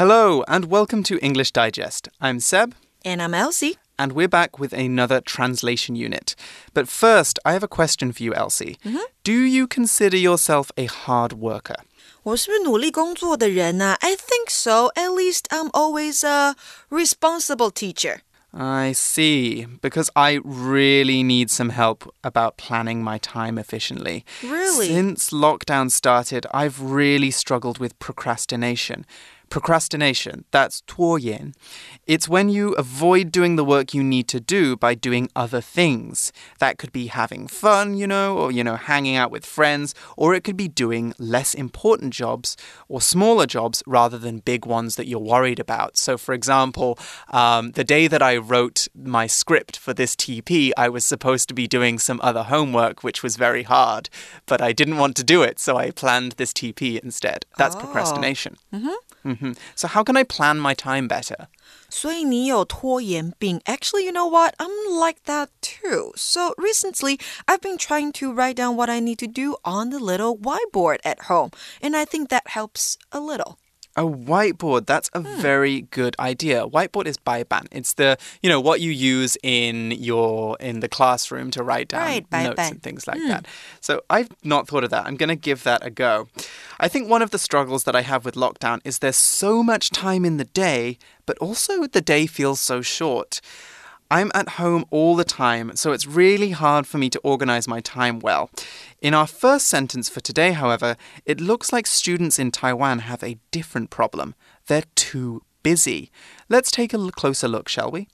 Hello, and welcome to English Digest. I'm Seb. And I'm Elsie. And we're back with another translation unit. But first, I have a question for you, Elsie. Mm -hmm. Do you consider yourself a hard worker? 我是不是努力工作的人呢、啊、？I think so. At least I'm always a responsible teacher. I see. Because I really need some help about planning my time efficiently. Really? Since lockdown started, I've really struggled with procrastination. Procrastination, that's 拖延. It's when you avoid doing the work you need to do by doing other things. That could be having fun, you know, or, you know, hanging out with friends, or it could be doing less important jobs or smaller jobs rather than big ones that you're worried about. So, for example, um, the day that I wrote my script for this TP, I was supposed to be doing some other homework, which was very hard, but I didn't want to do it, so I planned this TP instead. That's oh. procrastination. Mm -hmm. Mm -hmm. So, how can I plan my time better? 所以你有拖延病. Actually, you know what? I'm like that too. So recently, I've been trying to write down what I need to do on the little whiteboard at home, and I think that helps a little. A whiteboard, that's a hmm. very good idea. Whiteboard is baiban. It's the, you know, what you use in your in the classroom to write down right, notes and things like hmm. that. So I've not thought of that. I'm going to give that a go. I think one of the struggles that I have with lockdown is there's so much time in the day, but also the day feels so short. I'm at home all the time, so it's really hard for me to organize my time well. In our first sentence for today, however, it looks like students in Taiwan have a different problem. They're too busy. Let's take a closer look, shall we?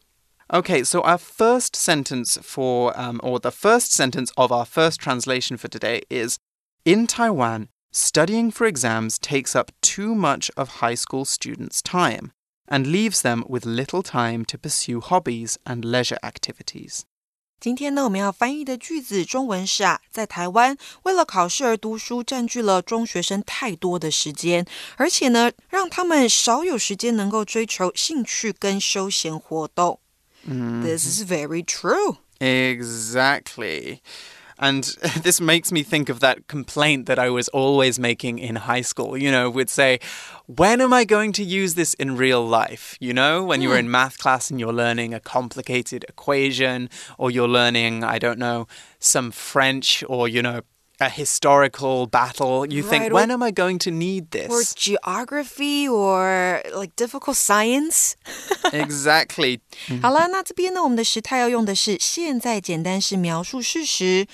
Okay, so our first sentence for, um, or the first sentence of our first translation for today is In Taiwan, studying for exams takes up too much of high school students' time and leaves them with little time to pursue hobbies and leisure activities. 今天呢，我们要翻译的句子中文是啊，在台湾为了考试而读书，占据了中学生太多的时间，而且呢，让他们少有时间能够追求兴趣跟休闲活动。Mm. This is very true. Exactly. And this makes me think of that complaint that I was always making in high school. You know, would say, when am I going to use this in real life? You know, when mm. you're in math class and you're learning a complicated equation, or you're learning, I don't know, some French, or, you know, a historical battle, you right, think, when am I going to need this? Or geography or like difficult science. exactly. 好了，那这边呢，我们的时态要用的是现在简单式描述事实。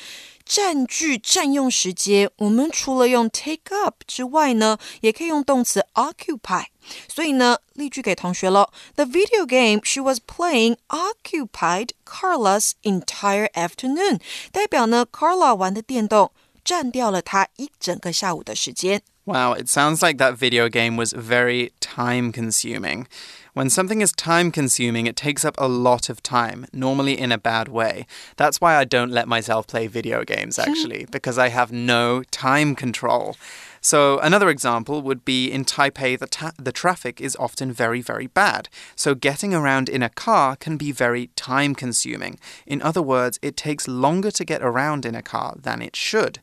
占据、占用时间，我们除了用 take up 之外呢，也可以用动词 occupy。所以呢，例句给同学了。The video game she was playing occupied Carla's entire afternoon，代表呢，Carla 玩的电动 占掉了他一整个下午的时间。Wow, it sounds like that video game was very time consuming. When something is time consuming, it takes up a lot of time, normally in a bad way. That's why I don't let myself play video games, actually, because I have no time control. So, another example would be in Taipei, the, the traffic is often very, very bad. So, getting around in a car can be very time consuming. In other words, it takes longer to get around in a car than it should.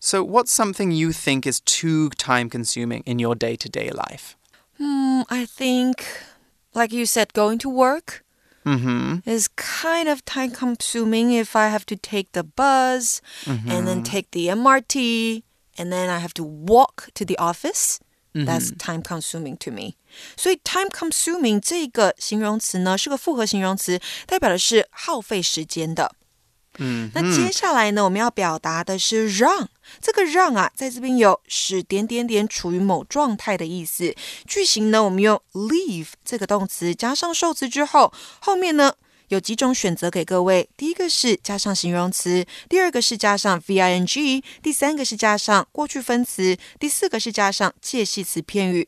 So, what's something you think is too time consuming in your day to day life? Hmm, I think, like you said, going to work. Mm -hmm. is kind of time consuming if I have to take the bus mm -hmm. and then mm-hmm. take the MRT and then I have to walk to the office. That's mm-hmm. time consuming to me. 所以 time consuming 这个形容词呢是个复合形容词，代表的是耗费时间的。 嗯，那接下来呢，我们要表达的是让。这个让啊，在这边有使点点点处于某状态的意思。句型呢，我们用 leave 这个动词加上受词之后，后面呢？有几种选择给各位，第一个是加上形容词，第二个是加上 v i n g，第三个是加上过去分词，第四个是加上介系词片语。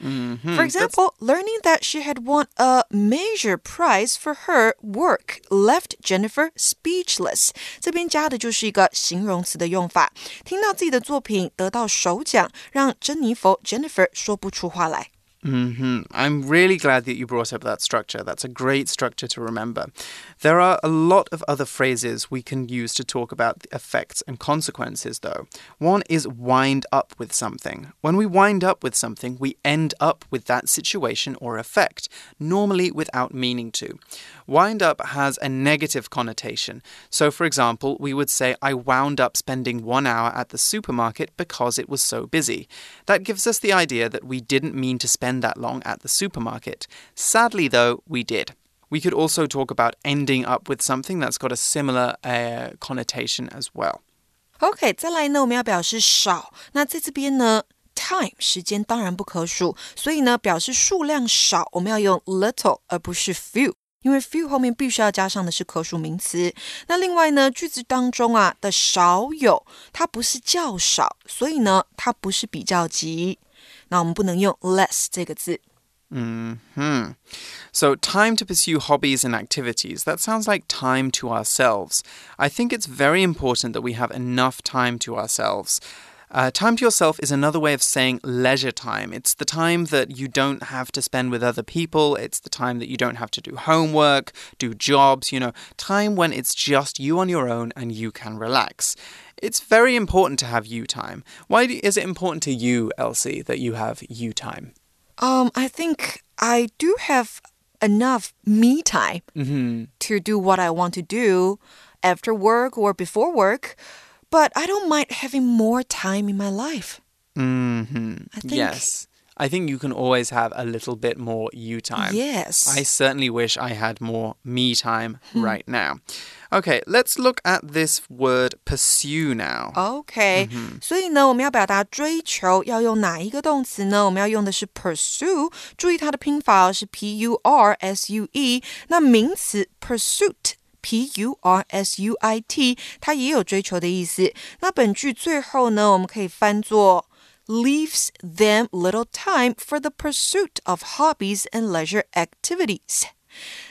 Mm -hmm. For example, learning that she had won a major prize for her work left Jennifer speechless. 这边加的就是一个形容词的用法。听到自己的作品得到首奖，让珍妮佛 Jennifer 说不出话来。 Hmm I'm really glad that you brought up that structure. That's a great structure to remember. There are a lot of other phrases we can use to talk about the effects and consequences, though. One is wind up with something. When we wind up with something, we end up with that situation or effect, normally without meaning to. Wind up has a negative connotation. So, for example, we would say, I wound up spending one hour at the supermarket because it was so busy. That gives us the idea that we didn't mean to spend that long at the supermarket. Sadly, though, we did. We could also talk about ending up with something that's got a similar uh, connotation as well. OK，再来呢，我们要表示少。那在这边呢，time 时间当然不可数，所以呢，表示数量少，我们要用 little 而不是 few。因为 few 后面必须要加上的是可数名词。那另外呢，句子当中啊的少有，它不是较少，所以呢，它不是比较级。 那我们不能用 less 这个字。Mm hmm. So, time to pursue hobbies and activities. That sounds like time to ourselves. I think it's very important that we have enough time to ourselves. Uh, time to yourself is another way of saying leisure time. It's the time that you don't have to spend with other people. It's the time that you don't have to do homework, do jobs, you know, time when it's just you on your own and you can relax. It's very important to have you time. Why is it important to you, Elsie, that you have you time? Um, I think I do have enough me time Mm -hmm. to do what I want to do after work or before work but I don't mind having more time in my life. Mm hmm. Yes. I think you can always have a little bit more you time. Yes. I certainly wish I had more me time hmm. right now. Okay, let's look at this word pursue now. Okay，、嗯、所以呢，我们要表达追求要用哪一个动词呢？我们要用的是 pursue，注意它的拼法是 p u r s u e。那名词 pursuit。 P U R S U I T，它也有追求的意思。那本句最后呢，我们可以翻作 leaves them little time for the pursuit of hobbies and leisure activities。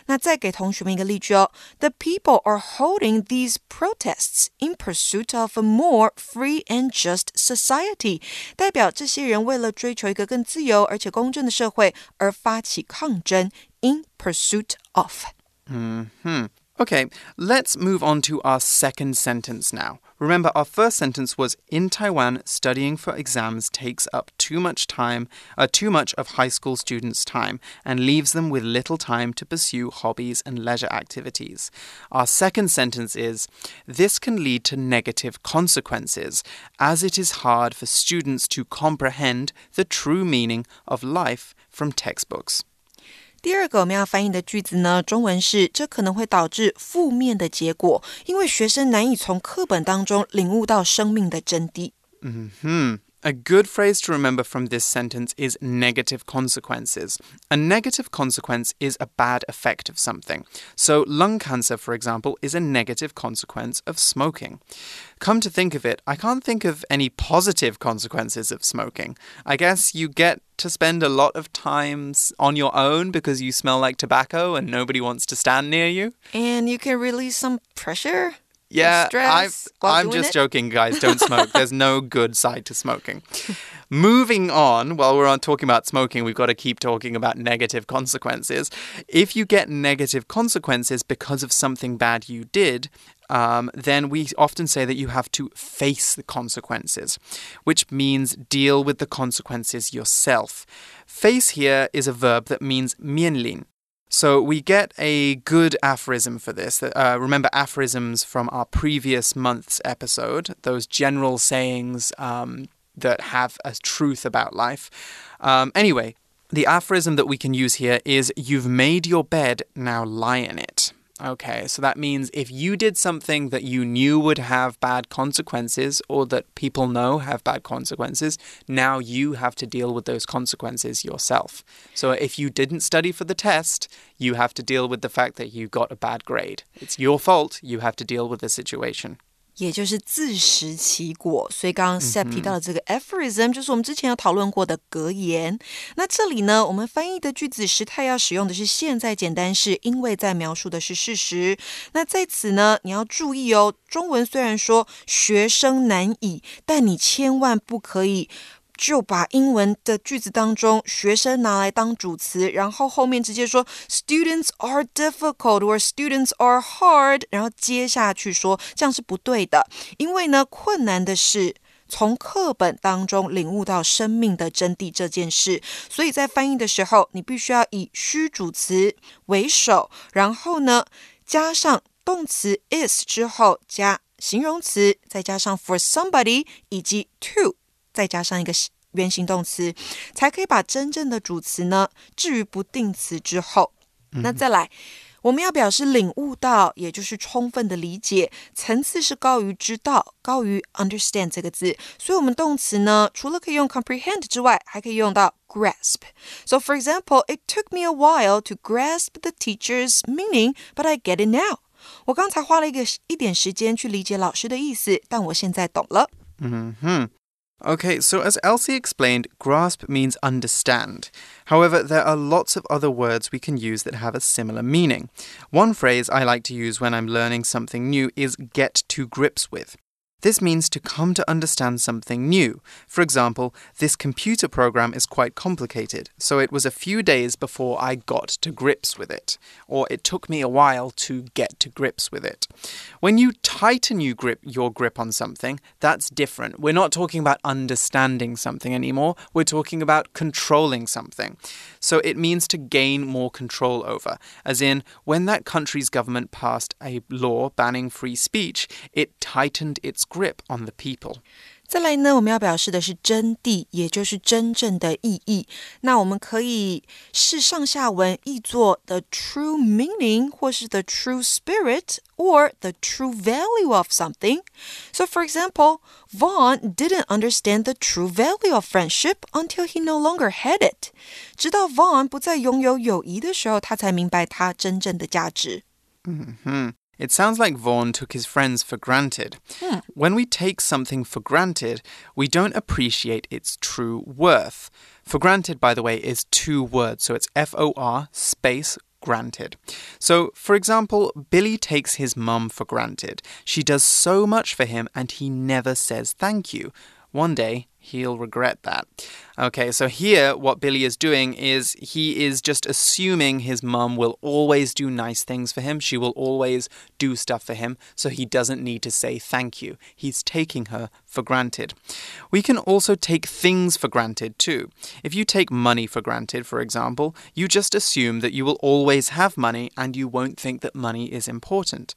那再给同学们一个例句哦：The people are holding these protests in pursuit of a more free and just society。代表这些人为了追求一个更自由而且公正的社会而发起抗争。In pursuit of。嗯哼。 Okay, let's move on to our second sentence now. Remember, our first sentence was In Taiwan, studying for exams takes up too much time, uh, too much of high school students' time, and leaves them with little time to pursue hobbies and leisure activities. Our second sentence is This can lead to negative consequences, as it is hard for students to comprehend the true meaning of life from textbooks. 第二个我们要翻译的句子呢，中文是这可能会导致负面的结果，因为学生难以从课本当中领悟到生命的真谛。嗯哼。A good phrase to remember from this sentence is negative consequences. A negative consequence is a bad effect of something. So, lung cancer, for example, is a negative consequence of smoking. Come to think of it, I can't think of any positive consequences of smoking. I guess you get to spend a lot of times on your own because you smell like tobacco and nobody wants to stand near you. And you can release some pressure. Yeah, i am just it? joking, guys. Don't smoke. There's no good side to smoking. Moving on, while we're on talking about smoking, we've got to keep talking about negative consequences. If you get negative consequences because of something bad you did, um, then we often say that you have to face the consequences, which means deal with the consequences yourself. Face here is a verb that means mianlin. So we get a good aphorism for this. Uh, remember aphorisms from our previous month's episode, those general sayings um, that have a truth about life. Um, anyway, the aphorism that we can use here is You've made your bed, now lie in it. Okay, so that means if you did something that you knew would have bad consequences or that people know have bad consequences, now you have to deal with those consequences yourself. So if you didn't study for the test, you have to deal with the fact that you got a bad grade. It's your fault. You have to deal with the situation. 也就是自食其果。所以刚刚 Sep 提到的这个 aphorism，就是我们之前有讨论过的格言。那这里呢，我们翻译的句子时态要使用的是现在简单式，因为在描述的是事实。那在此呢，你要注意哦，中文虽然说学生难以，但你千万不可以。就把英文的句子当中学生拿来当主词，然后后面直接说 students are difficult or students are hard，然后接下去说这样是不对的，因为呢困难的是。从课本当中领悟到生命的真谛这件事，所以在翻译的时候，你必须要以虚主词为首，然后呢加上动词 is 之后加形容词，再加上 for somebody 以及 to，再加上一个原形动词，才可以把真正的主词呢置于不定词之后。那再来。我们要表示领悟到，也就是充分的理解，层次是高于知道，高于 understand 这个字。所以，我们动词呢，除了可以用 comprehend 之外，还可以用到 grasp。So, for example, it took me a while to grasp the teacher's meaning, but I get it now. 我刚才花了一个一点时间去理解老师的意思，但我现在懂了。嗯哼。Okay, so as Elsie explained, grasp means understand. However, there are lots of other words we can use that have a similar meaning. One phrase I like to use when I'm learning something new is get to grips with. This means to come to understand something new. For example, this computer program is quite complicated, so it was a few days before I got to grips with it, or it took me a while to get to grips with it. When you tighten grip your grip on something, that's different. We're not talking about understanding something anymore, we're talking about controlling something. So it means to gain more control over, as in when that country's government passed a law banning free speech, it tightened its grip on the people. 再来呢，我们要表示的是真谛，也就是真正的意义。那我们可以视上下文译作 the true meaning，或是 the true spirit or the true value of something. So, for example, Vaughn didn't understand the true value of friendship until he no longer had it. 直到 Vaughn 不再拥有友谊的时候，他才明白它真正的价值。嗯哼。 It sounds like Vaughan took his friends for granted. Hmm. When we take something for granted, we don't appreciate its true worth. For granted, by the way, is two words, so it's F O R space granted. So, for example, Billy takes his mum for granted. She does so much for him and he never says thank you. One day, he'll regret that. Okay, so here what Billy is doing is he is just assuming his mum will always do nice things for him. She will always do stuff for him, so he doesn't need to say thank you. He's taking her for granted. We can also take things for granted too. If you take money for granted, for example, you just assume that you will always have money and you won't think that money is important.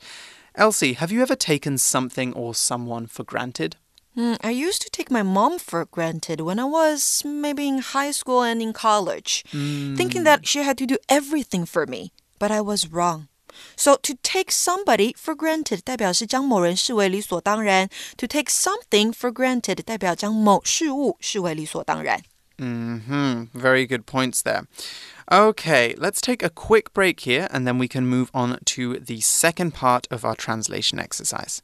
Elsie, have you ever taken something or someone for granted? Mm, I used to take my mom for granted when I was maybe in high school and in college, mm. thinking that she had to do everything for me. But I was wrong. So to take somebody for granted 代表是将某人视为理所当然，to take something for granted 代表将某事物视为理所当然。Mm hmm. Very good points there. Okay, let's take a quick break here and then we can move on to the second part of our translation exercise.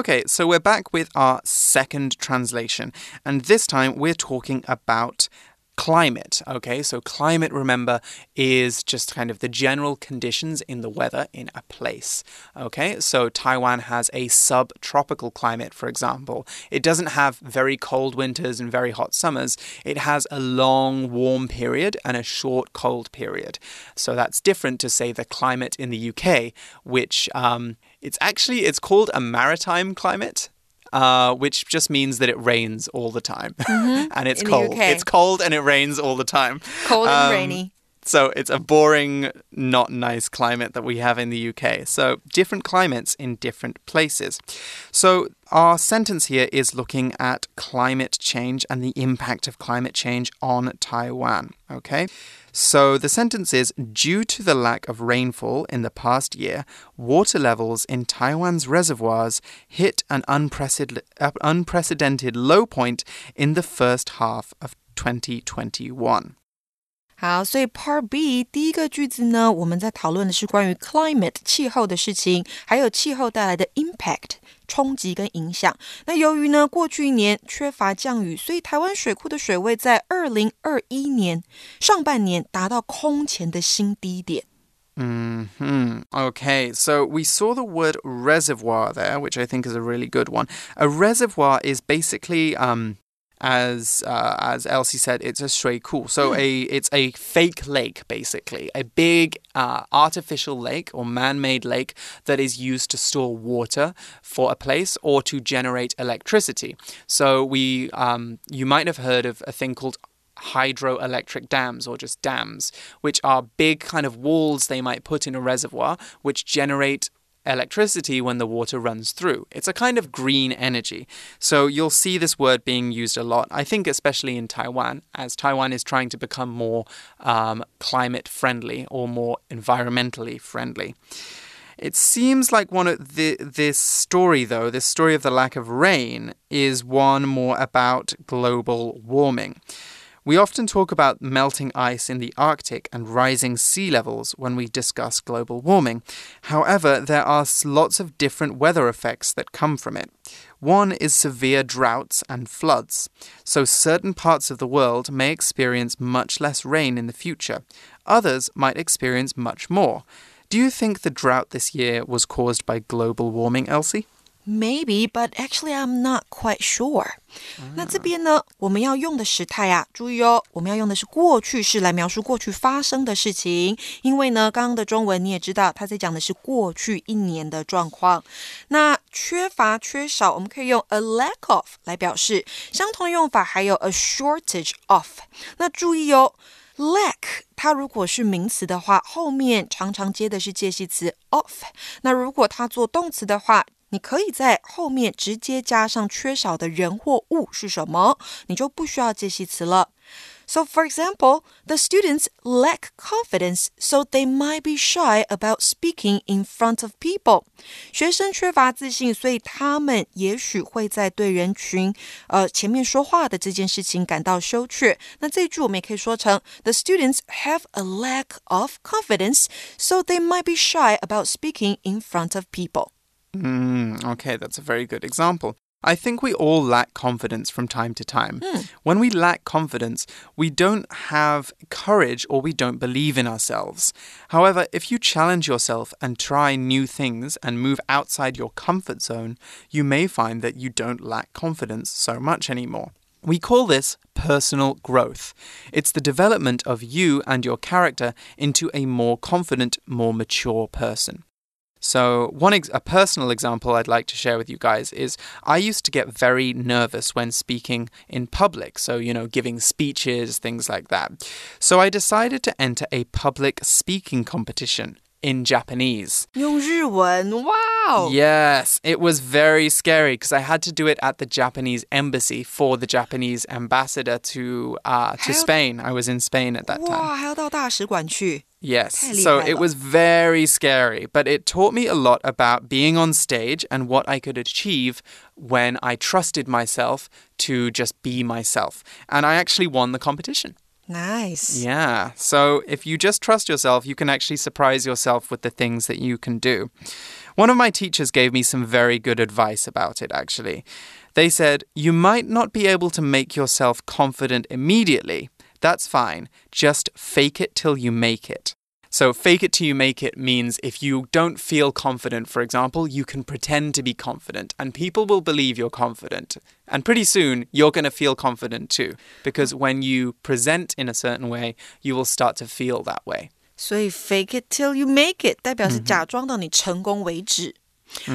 Okay, so we're back with our second translation, and this time we're talking about climate. Okay, so climate, remember, is just kind of the general conditions in the weather in a place. Okay, so Taiwan has a subtropical climate, for example. It doesn't have very cold winters and very hot summers, it has a long warm period and a short cold period. So that's different to, say, the climate in the UK, which um, it's actually it's called a maritime climate. Uh, which just means that it rains all the time, mm -hmm. and it's cold. It's cold and it rains all the time. Cold and um, rainy. So it's a boring, not nice climate that we have in the UK. So different climates in different places. So our sentence here is looking at climate change and the impact of climate change on Taiwan. Okay. So the sentence is Due to the lack of rainfall in the past year, water levels in Taiwan's reservoirs hit an unprecedented uh, low point in the first half of 2021. 好，所以 Part B 第一个句子呢，我们在讨论的是关于 climate 气候的事情，还有气候带来的 impact 冲击跟影响。那由于呢过去一年缺乏降雨，所以台湾水库的水位在二零二一年上半年达到空前的新低点。Hmm. Okay, so we saw the word reservoir there, which I think is a really good one. A reservoir is basically um, as uh, as Elsie said, it's a shui ku. So a it's a fake lake, basically, a big uh, artificial lake or man-made lake that is used to store water for a place or to generate electricity. So we um, you might have heard of a thing called hydroelectric dams or just dams, which are big kind of walls they might put in a reservoir which generate electricity when the water runs through. It's a kind of green energy. So you'll see this word being used a lot, I think, especially in Taiwan, as Taiwan is trying to become more um, climate friendly or more environmentally friendly. It seems like one of the this story though, this story of the lack of rain is one more about global warming. We often talk about melting ice in the Arctic and rising sea levels when we discuss global warming. However, there are lots of different weather effects that come from it. One is severe droughts and floods. So, certain parts of the world may experience much less rain in the future, others might experience much more. Do you think the drought this year was caused by global warming, Elsie? Maybe, but actually I'm not quite sure. 那这边呢，我们要用的时态啊，注意哦，我们要用的是过去式来描述过去发生的事情。因为呢，刚刚的中文你也知道，它在讲的是过去一年的状况。那缺乏、缺少，我们可以用 a lack of 来表示。相同的用法还有 a shortage of。那注意哦。lack 它如果是名词的话，后面常常接的是介系词 of。那如果它做动词的话，你可以在后面直接加上缺少的人或物是什么，你就不需要介系词了。So, for example, the students lack confidence, so they might be shy about speaking in front of people. 学生缺乏自信，所以他们也许会在对人群呃前面说话的这件事情感到羞怯。那这一句我们也可以说成：The students have a lack of confidence, so they might be shy about speaking in front of people. Mm, okay, that's a very good example. I think we all lack confidence from time to time. Mm. When we lack confidence, we don't have courage or we don't believe in ourselves. However, if you challenge yourself and try new things and move outside your comfort zone, you may find that you don't lack confidence so much anymore. We call this personal growth. It's the development of you and your character into a more confident, more mature person. So, one ex- a personal example I'd like to share with you guys is I used to get very nervous when speaking in public, so, you know, giving speeches, things like that. So, I decided to enter a public speaking competition in Japanese. 用日文, wow! Yes, it was very scary because I had to do it at the Japanese embassy for the Japanese ambassador to uh, to Spain. I was in Spain at that time. 哇，还要到大使馆去。 Yes. 太厉 So 害 it 了。 was very scary, but it taught me a lot about being on stage and what I could achieve when I trusted myself to just be myself. And I actually won the competition. Nice. Yeah. So if you just trust yourself, you can actually surprise yourself with the things that you can do. One of my teachers gave me some very good advice about it, actually. They said, You might not be able to make yourself confident immediately. That's fine. Just fake it till you make it. So, fake it till you make it means if you don't feel confident, for example, you can pretend to be confident and people will believe you're confident. And pretty soon, you're going to feel confident too. Because when you present in a certain way, you will start to feel that way. 所以 fake it till you make it 代表是假装到你成功为止。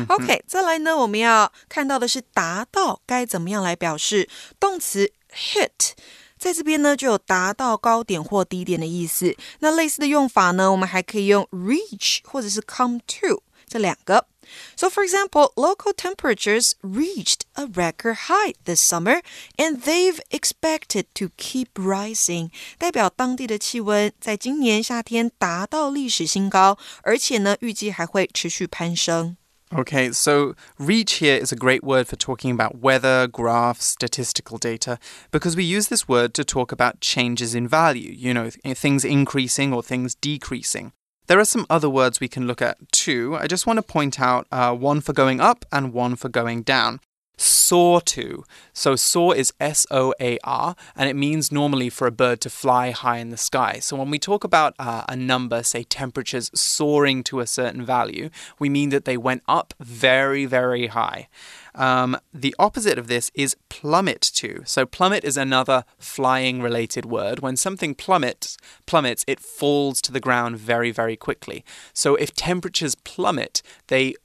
OK，再来呢，我们要看到的是达到该怎么样来表示动词 hit。 在这边呢，就有达到高点或低点的意思。那类似的用法呢，我们还可以用 reach 或者是 come to 这两个。So, for example, local temperatures reached a record high this summer, and they've expected to keep rising. 代表当地的气温在今年夏天达到历史新高，而且呢，预计还会持续攀升。Okay, so reach here is a great word for talking about weather, graphs, statistical data, because we use this word to talk about changes in value, you know, things increasing or things decreasing. There are some other words we can look at too. I just want to point out uh, one for going up and one for going down soar to. So soar is S O A R, and it means normally for a bird to fly high in the sky. So when we talk about uh, a number, say temperatures soaring to a certain value, we mean that they went up very, very high. Um, the opposite of this is plummet to. So plummet is another flying related word. When something plummets, plummets, it falls to the ground very, very quickly. So if temperatures plummet, they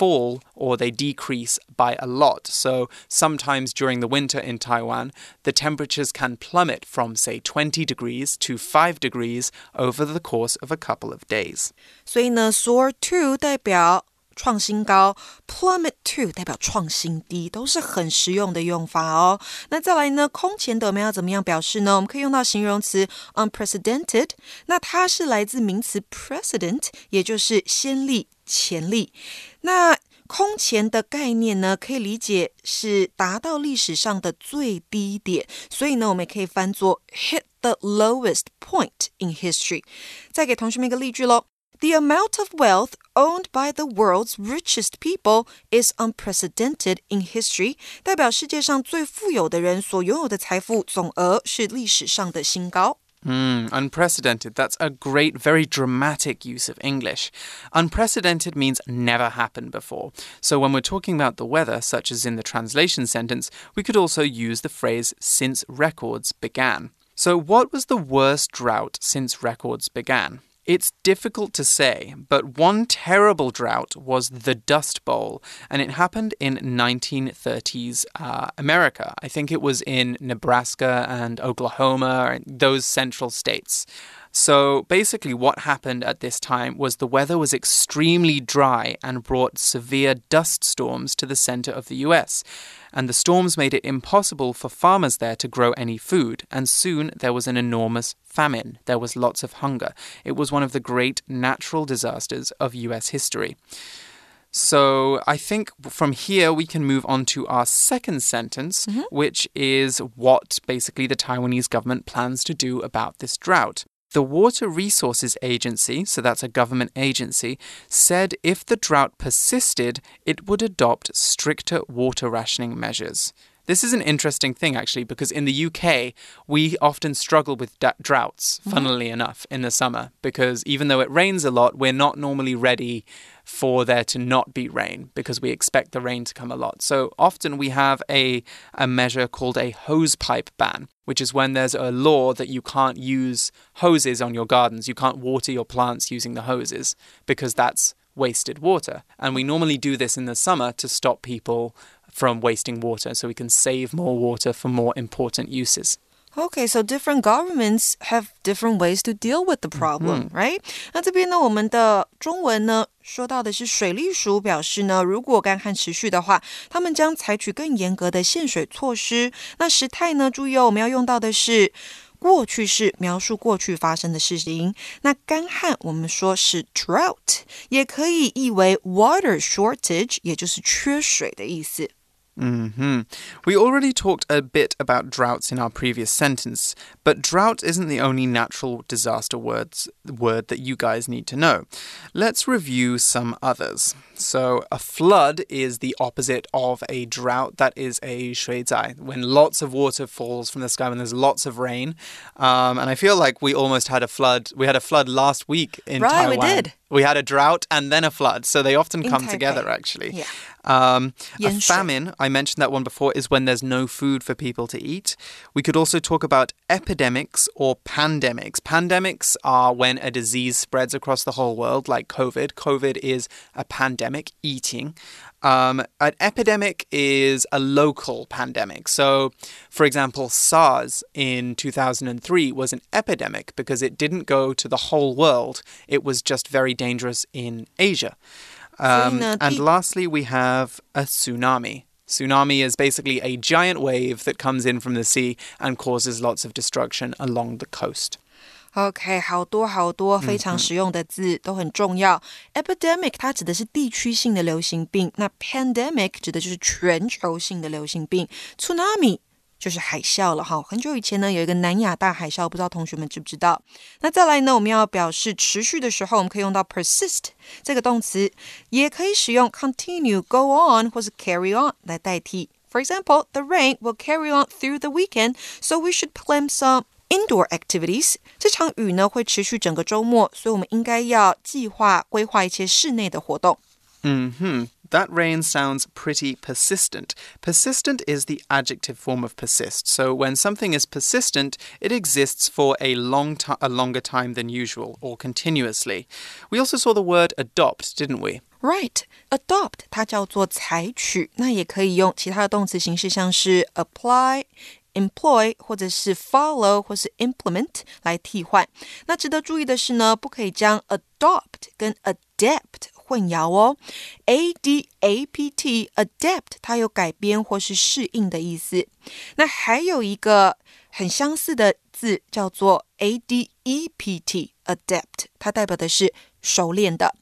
fall or they decrease by a lot. So sometimes during the winter in Taiwan, the temperatures can plummet from, say, 20 degrees to 5 degrees over the course of a couple of days. 所以呢，soar to 代表 创新高，plummet to 代表创新低，都是很实用的用法哦。那再来呢，空前的我们要怎么样表示呢？我们可以用到形容词 unprecedented，那它是来自名词 precedent，也就是先例、前例。那空前的概念呢，可以理解是达到历史上的最低点，所以呢，我们也可以翻作 hit the lowest point in history。再给同学们一个例句喽。The amount of wealth owned by the world's richest people is unprecedented in history，代表世界上最富有的人所拥有的财富总额是历史上的新高。Mm, unprecedented. That's a great, very dramatic use of English. Unprecedented means never happened before. So when we're talking about the weather, such as in the translation sentence, we could also use the phrase since records began. So, what was the worst drought since records began? It's difficult to say, but one terrible drought was the Dust Bowl, and it happened in 1930s uh, America. I think it was in Nebraska and Oklahoma, those central states. So basically, what happened at this time was the weather was extremely dry and brought severe dust storms to the center of the US. And the storms made it impossible for farmers there to grow any food, and soon there was an enormous famine. There was lots of hunger. It was one of the great natural disasters of US history. So I think from here we can move on to our second sentence, mm -hmm. which is what basically the Taiwanese government plans to do about this drought. The Water Resources Agency, so that's a government agency, said if the drought persisted, it would adopt stricter water rationing measures. This is an interesting thing, actually, because in the UK, we often struggle with droughts, mm-hmm. funnily mm -hmm. enough, in the summer, because even though it rains a lot, we're not normally ready for there to not be rain because we expect the rain to come a lot. So often we have a, a measure called a hose pipe ban, which is when there's a law that you can't use hoses on your gardens. You can't water your plants using the hoses because that's wasted water. And we normally do this in the summer to stop people from wasting water so we can save more water for more important uses. Okay, so different governments have different ways to deal with the problem, mm -hmm. right? 那这边呢，我们的中文呢说到的是水利署表示呢，如果干旱持续的话，他们将采取更严格的限水措施。那时态呢，注意哦，我们要用到的是 过去式，描述过去发生的事情。那干旱我们说是 drought，也可以译为 water shortage，也就是缺水的意思。Mm hmm We already talked a bit about droughts in our previous sentence, but drought isn't the only natural disaster words word that you guys need to know. Let's review some others. So, a flood is the opposite of a drought. That is a 水灾, when lots of water falls from the sky, when there's lots of rain. Um, and I feel like we almost had a flood. We had a flood last week in right, Taiwan. Right, we did. We had a drought and then a flood, so they often come together actually. Yeah. Um, a famine, I mentioned that one before, is when there's no food for people to eat. We could also talk about epidemics or pandemics. Pandemics are when a disease spreads across the whole world, like COVID. COVID is a pandemic, eating. Um, an epidemic is a local pandemic. So, for example, SARS in 2003 was an epidemic because it didn't go to the whole world, it was just very dangerous in Asia. Um, and lastly, we have a tsunami. Tsunami is basically a giant wave that comes in from the sea and causes lots of destruction along the coast. OK，好多好多非常实用的字、都很重要。Epidemic 它指的是地区性的流行病，那 pandemic 指的就是全球性的流行病。Tsunami 就是海啸了哈，很久以前呢有一个南亚大海啸，不知道同学们知不知道？那再来呢，我们要表示持续的时候，我们可以用到 persist 这个动词，也可以使用 continue、go on 或是 carry on 来代替。For example, the rain will carry on through the weekend, so we should plan some indoor activities。这场雨呢会持续整个周末，所以我们应该要计划规划一些室内的活动。嗯哼 That rain sounds pretty persistent. Persistent is the adjective form of persist. So when something is persistent, it exists for a long time, a longer time than usual, or continuously. We also saw the word adopt, didn't we? Right, adopt 它叫做采取，那也可以用其他的动词形式，像是 apply。employ 或者是 follow 或是 implement 来替换。那值得注意的是呢，不可以将 adopt 跟 adapt 混淆哦。a d a p t adapt 它有改编或是适应的意思。那还有一个很相似的字叫做 a d e p t adapt，它代表的是熟练的。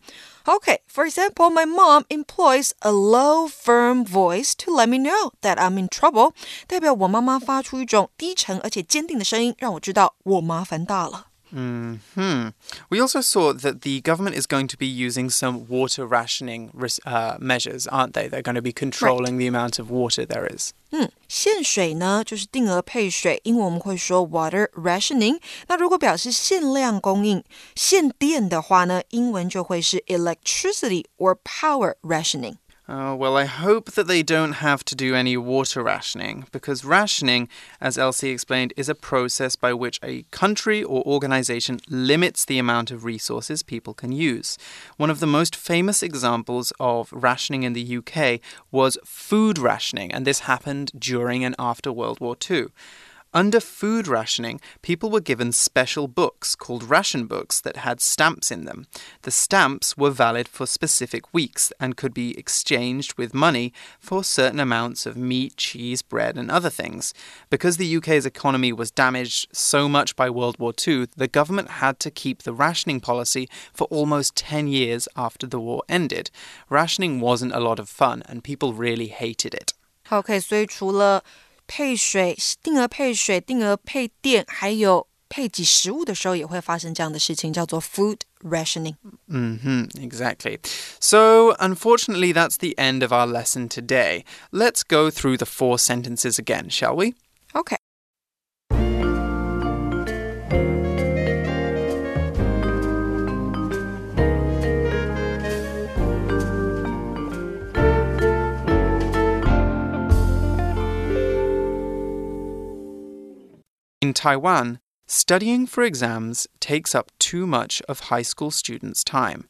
Okay, for example, my mom employs a low, firm voice to let me know that I'm in trouble. 代表我妈妈发出一种低沉而且坚定的声音，让我知道我麻烦大了。 Mm hmm. We also saw that the government is going to be using some water rationing uh, measures, aren't they? They're going to be controlling right. the amount of water there is. 嗯，限水呢就是定额配水，英文我们会说 water rationing。那如果表示限量供应、限电的话呢，英文就会是 electricity or power rationing。 Uh, well, I hope that they don't have to do any water rationing, because rationing, as Elsie explained, is a process by which a country or organization limits the amount of resources people can use. One of the most famous examples of rationing in the UK was food rationing, and this happened during and after World War II. Under food rationing, people were given special books called ration books that had stamps in them. The stamps were valid for specific weeks and could be exchanged with money for certain amounts of meat, cheese, bread, and other things. Because the UK's economy was damaged so much by World War II, the government had to keep the rationing policy for almost 10 years after the war ended. Rationing wasn't a lot of fun, and people really hated it. Okay, 所以除了 配水、定额配水、定额配电，还有配给食物的时候，也会发生这样的事情，叫做 food rationing. hmm exactly. So, unfortunately, that's the end of our lesson today. Let's go through the four sentences again, shall we? Okay. In Taiwan, studying for exams takes up too much of high school students' time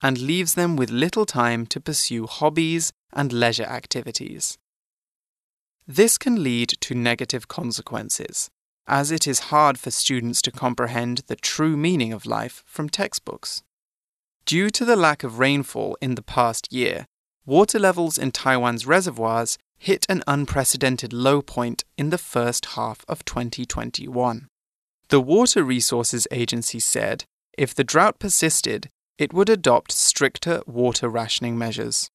and leaves them with little time to pursue hobbies and leisure activities. This can lead to negative consequences, as it is hard for students to comprehend the true meaning of life from textbooks. Due to the lack of rainfall in the past year, water levels in Taiwan's reservoirs hit an unprecedented low point in the first half of 2021. The Water Resources Agency said if the drought persisted, it would adopt stricter water rationing measures.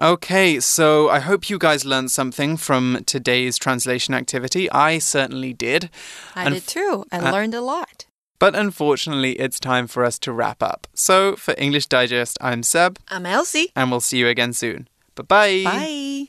Okay, so I hope you guys learned something from today's translation activity. I certainly did. I and did too. I uh, learned a lot. But unfortunately, it's time for us to wrap up. So, for English Digest, I'm Seb. I'm Elsie. And we'll see you again soon. Bye-bye. Bye.